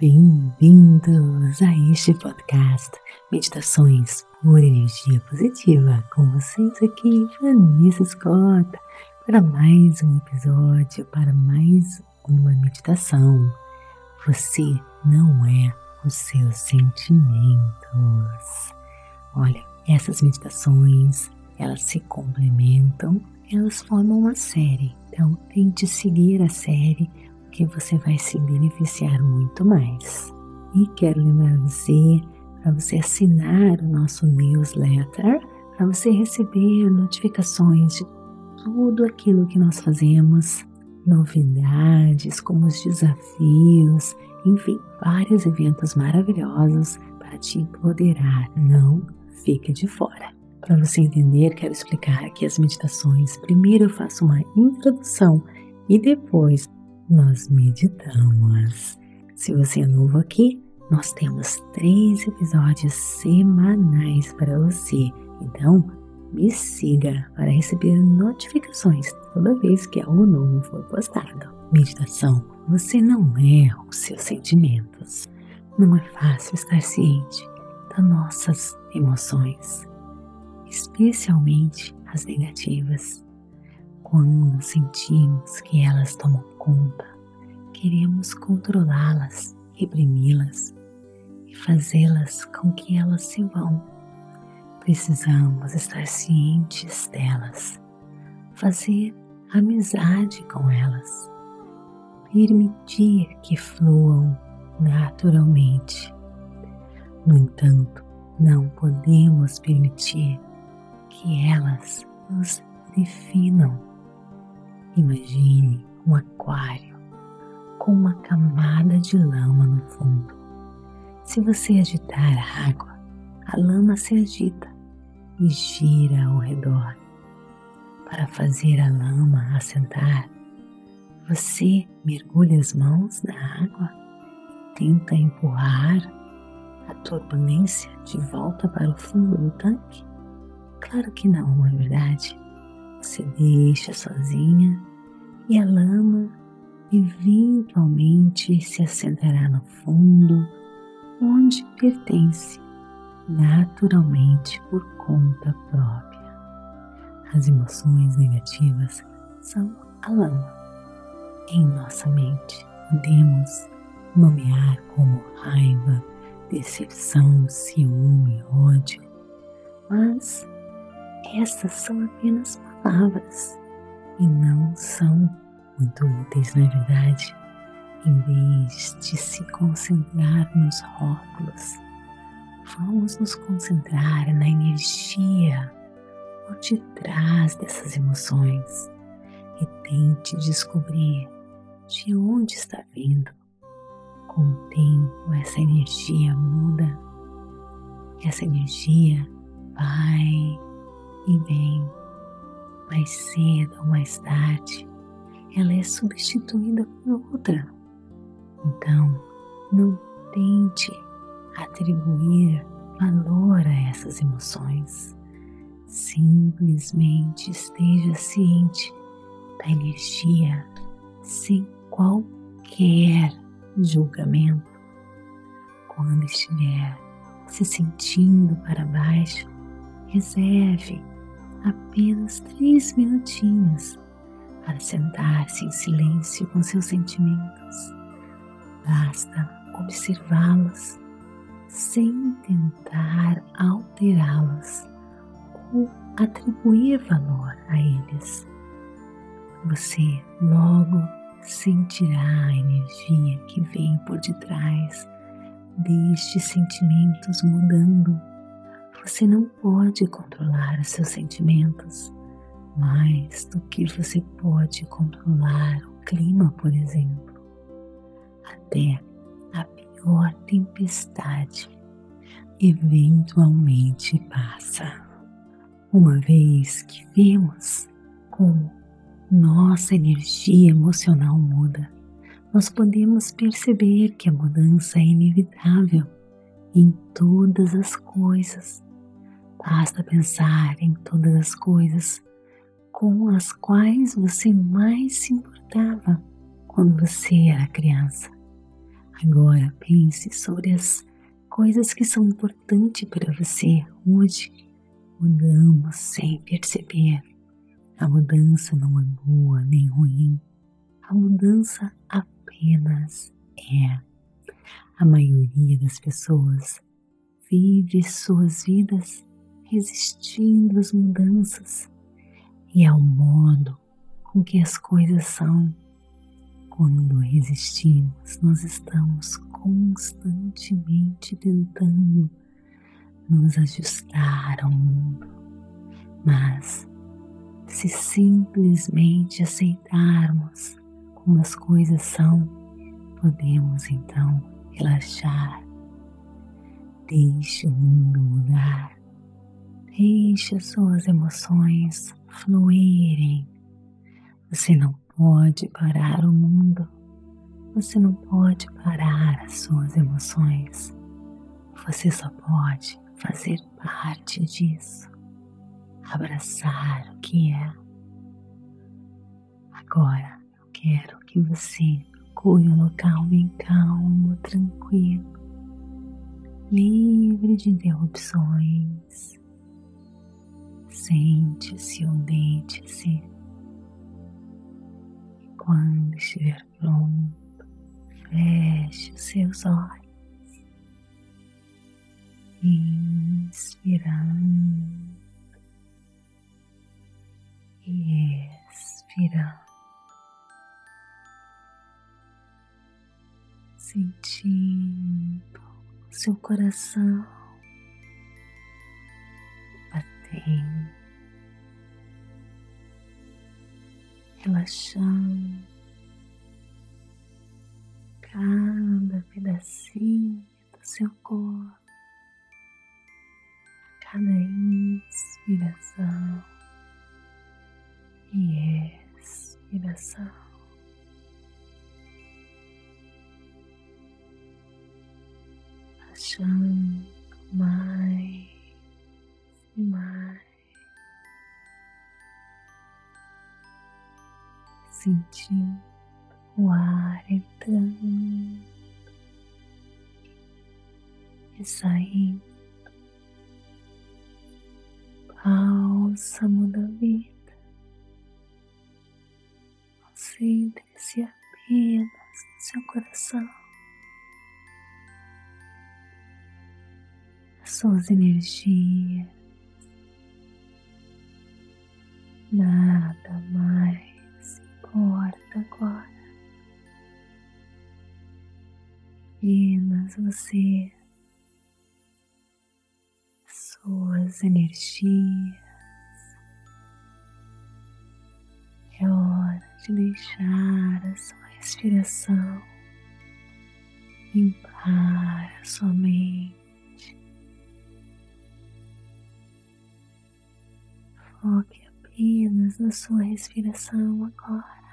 Bem-vindos a este podcast Meditações por Energia Positiva. Com vocês aqui, Vanessa Scott, para mais um episódio, para mais uma meditação. Você não é os seus sentimentos. Olha, essas meditações, elas se complementam, elas formam uma série. Então, tente seguir a série que você vai se beneficiar muito mais. E quero lembrar você para você assinar o nosso newsletter, para você receber notificações de tudo aquilo que nós fazemos, novidades, como os desafios, enfim, vários eventos maravilhosos para te empoderar. Não fique de fora. Para você entender, quero explicar aqui as meditações. Primeiro eu faço uma introdução e depois nós meditamos. Se você é novo aqui, nós temos três episódios semanais para você. Então, me siga para receber notificações toda vez que algo novo for postado. Meditação. Você não é os seus sentimentos. Não é fácil estar ciente das nossas emoções, especialmente as negativas. Quando sentimos que elas tomam conta, queremos controlá-las, reprimi-las e fazê-las com que elas se vão. Precisamos estar cientes delas, fazer amizade com elas, permitir que fluam naturalmente. No entanto, não podemos permitir que elas nos definam Imagine um aquário com uma camada de lama no fundo. Se você agitar a água, a lama se agita e gira ao redor. Para fazer a lama assentar, você mergulha as mãos na água e tenta empurrar a turbulência de volta para o fundo do tanque? Claro que não, é verdade? Você deixa sozinha e a lama eventualmente se assentará no fundo onde pertence naturalmente por conta própria. As emoções negativas são a lama em nossa mente. Podemos nomear como raiva, decepção, ciúme, ódio, mas essas são apenas palavras e não são muito úteis, na é verdade. Em vez de se concentrar nos rótulos, vamos nos concentrar na energia por detrás dessas emoções e tente descobrir de onde está vindo. Com o tempo, essa energia muda, essa energia vai e vem mais cedo ou mais tarde, ela é substituída por outra. Então, não tente atribuir valor a essas emoções. Simplesmente esteja ciente da energia sem qualquer julgamento. Quando estiver se sentindo para baixo, reserve apenas três minutinhos para sentar-se em silêncio com seus sentimentos. Basta observá-los sem tentar alterá-los ou atribuir valor a eles. Você logo sentirá a energia que vem por detrás destes sentimentos mudando você não pode controlar os seus sentimentos mais do que você pode controlar o clima, por exemplo. Até a pior tempestade eventualmente passa. Uma vez que vemos como nossa energia emocional muda, nós podemos perceber que a mudança é inevitável em todas as coisas Basta pensar em todas as coisas com as quais você mais se importava quando você era criança. Agora pense sobre as coisas que são importantes para você hoje. Mudamos sem perceber. A mudança não é boa nem ruim. A mudança apenas é. A maioria das pessoas vive suas vidas resistindo às mudanças e ao modo com que as coisas são. Quando resistimos, nós estamos constantemente tentando nos ajustar ao mundo, mas se simplesmente aceitarmos como as coisas são, podemos então relaxar. Deixe o mundo mudar, deixe as suas emoções fluírem. Você não pode parar o mundo, você não pode parar as suas emoções, você só pode fazer parte disso, abraçar o que é. Agora eu quero que você procure um local bem calmo, tranquilo, livre de interrupções. Sente-se ou deite-se. Quando estiver pronto, feche os seus olhos. Inspirando e expirando, sentindo seu coração relaxando cada pedacinho do seu corpo cada inspiração e expiração. Baixando mais e mais, sentindo o ar entrando e saindo bálsamo da vida. Concentre-se apenas no seu coração, as suas energias. Nada mais agora. Apenas você suas energias. É hora de deixar a sua respiração limpar a sua mente. Foque apenas na sua respiração agora,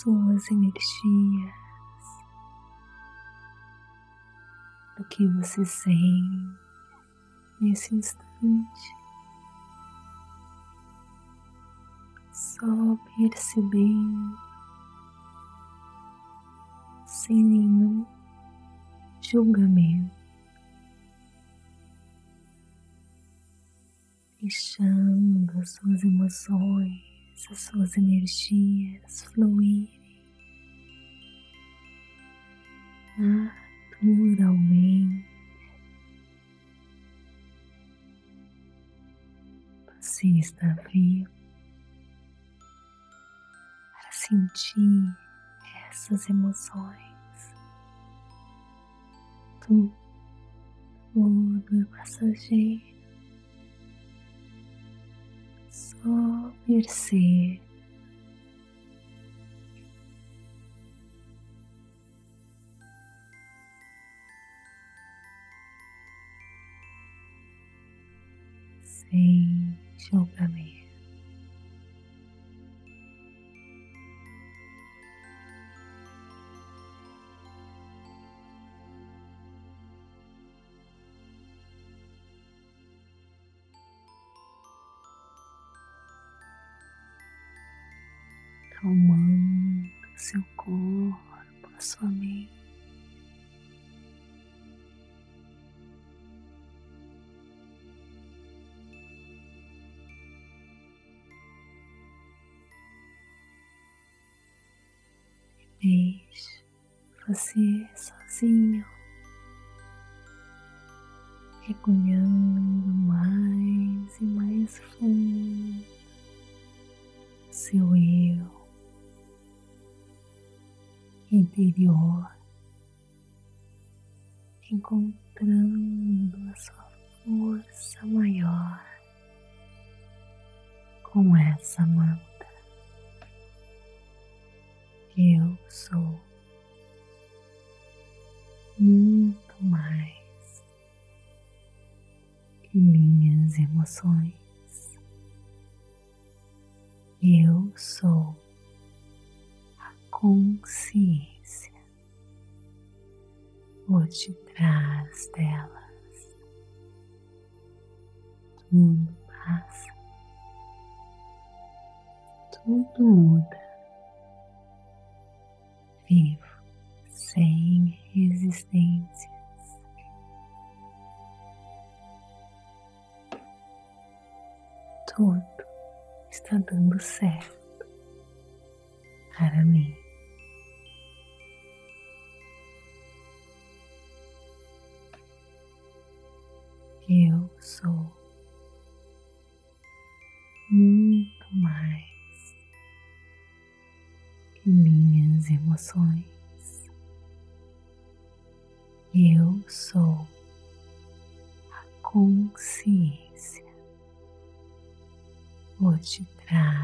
suas energias. o que você sente nesse instante. Só percebendo, sem nenhum julgamento, deixando as suas emoções, as suas energias fluírem. Naturalmente. Você está vivo para sentir essas emoções. Tudo, tudo é passageiro. Só perceba sem julgamento. Corpo, a sua mente. Deixe você sozinho, mergulhando mais e mais fundo seu eu interior, encontrando a sua força maior com essa manta. Eu sou muito mais que minhas emoções. Eu sou a consciência por detrás delas. Tudo passa, tudo muda. Vivo sem resistências. Tudo está dando certo para mim. Eu sou muito mais que minhas emoções. Eu sou a consciência por detrás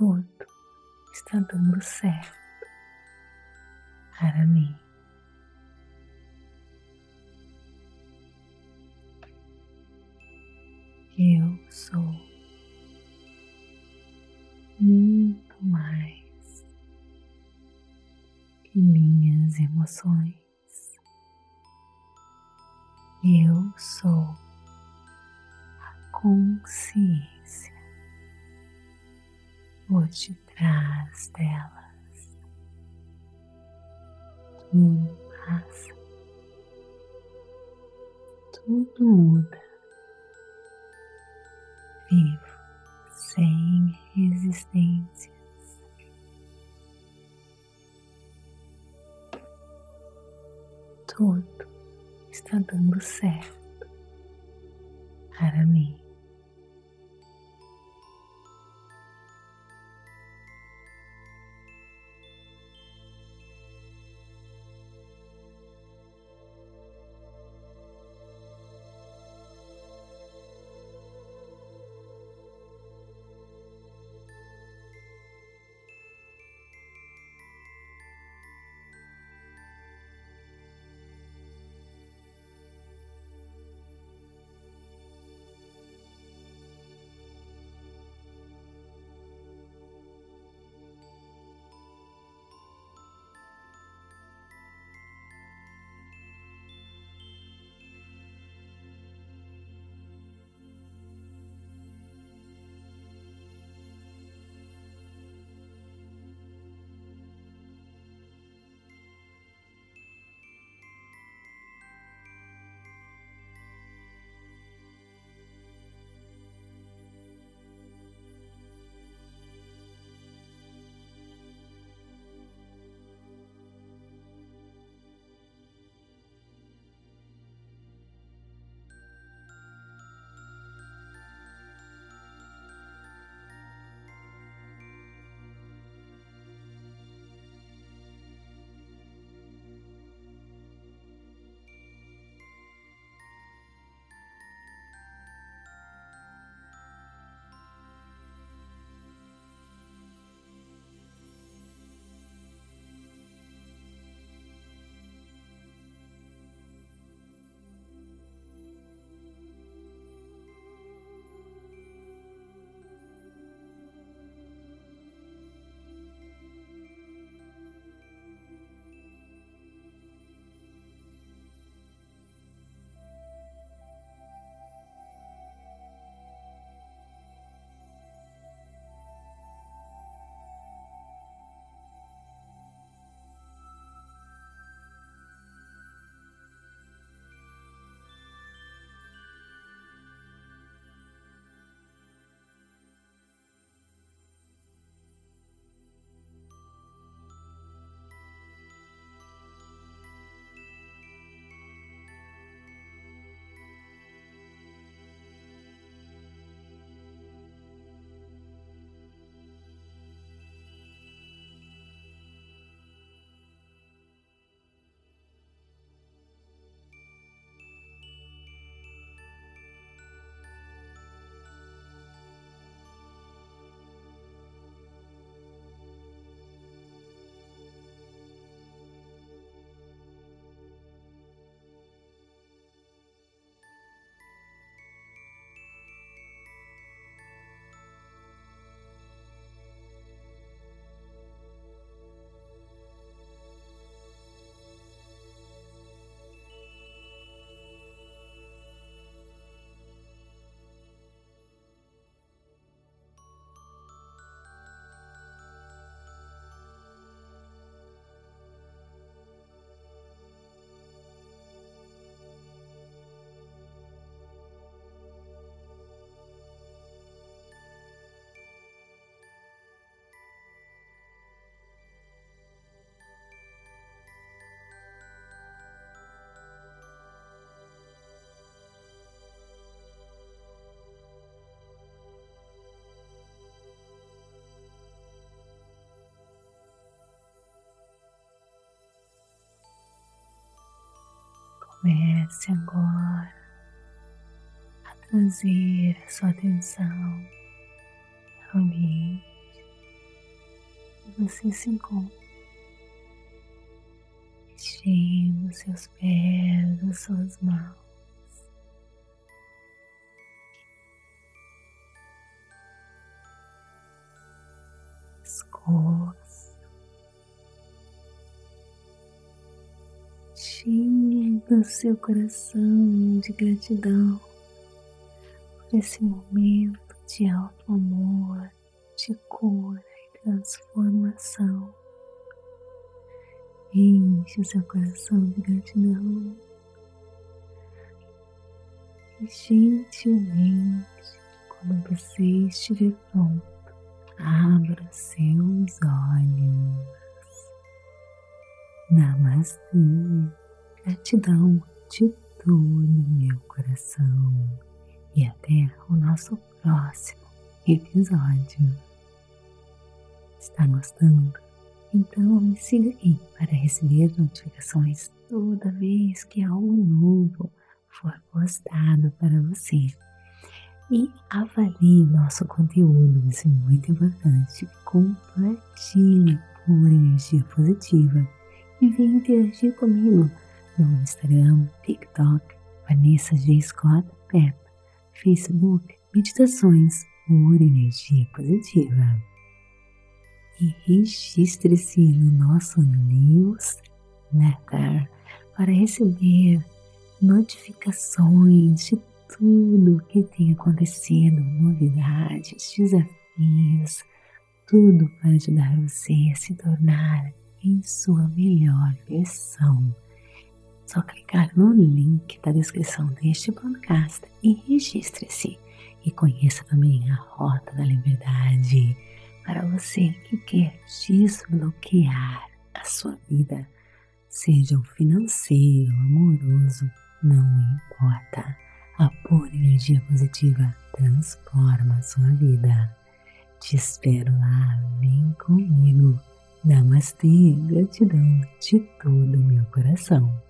Tudo está dando certo para mim. Eu sou muito mais que minhas emoções. Por detrás delas. Tudo passa, tudo muda vivo sem resistências. Tudo está dando certo Comece agora a trazer a sua atenção ao ambiente que você se encontra, mexendo seus pés, as suas mãos. As enchendo seu coração de gratidão por esse momento de alto amor, de cura e transformação. Enche o seu coração de gratidão e gentilmente, quando você estiver pronto, abra seus olhos. Namastê, gratidão de todo o meu coração e até o nosso próximo episódio. Está gostando? Então me siga aqui para receber notificações toda vez que algo novo for postado para você. E avalie nosso conteúdo, isso é muito importante. Compartilhe por energia positiva e venha interagir comigo no Instagram, TikTok, Vanessa G. Scott Pep, Facebook, Meditações por Energia Positiva e registre-se no nosso newsletter para receber notificações de tudo que tem acontecido, novidades, desafios, tudo para ajudar você a se tornar em sua melhor versão. Só clicar no link da descrição deste podcast e registre-se. E conheça também a Rota da Liberdade para você que quer desbloquear a sua vida, seja o financeiro, amoroso, não importa. A pura energia positiva transforma a sua vida. Te espero lá, vem comigo. Namastê, gratidão de todo o meu coração.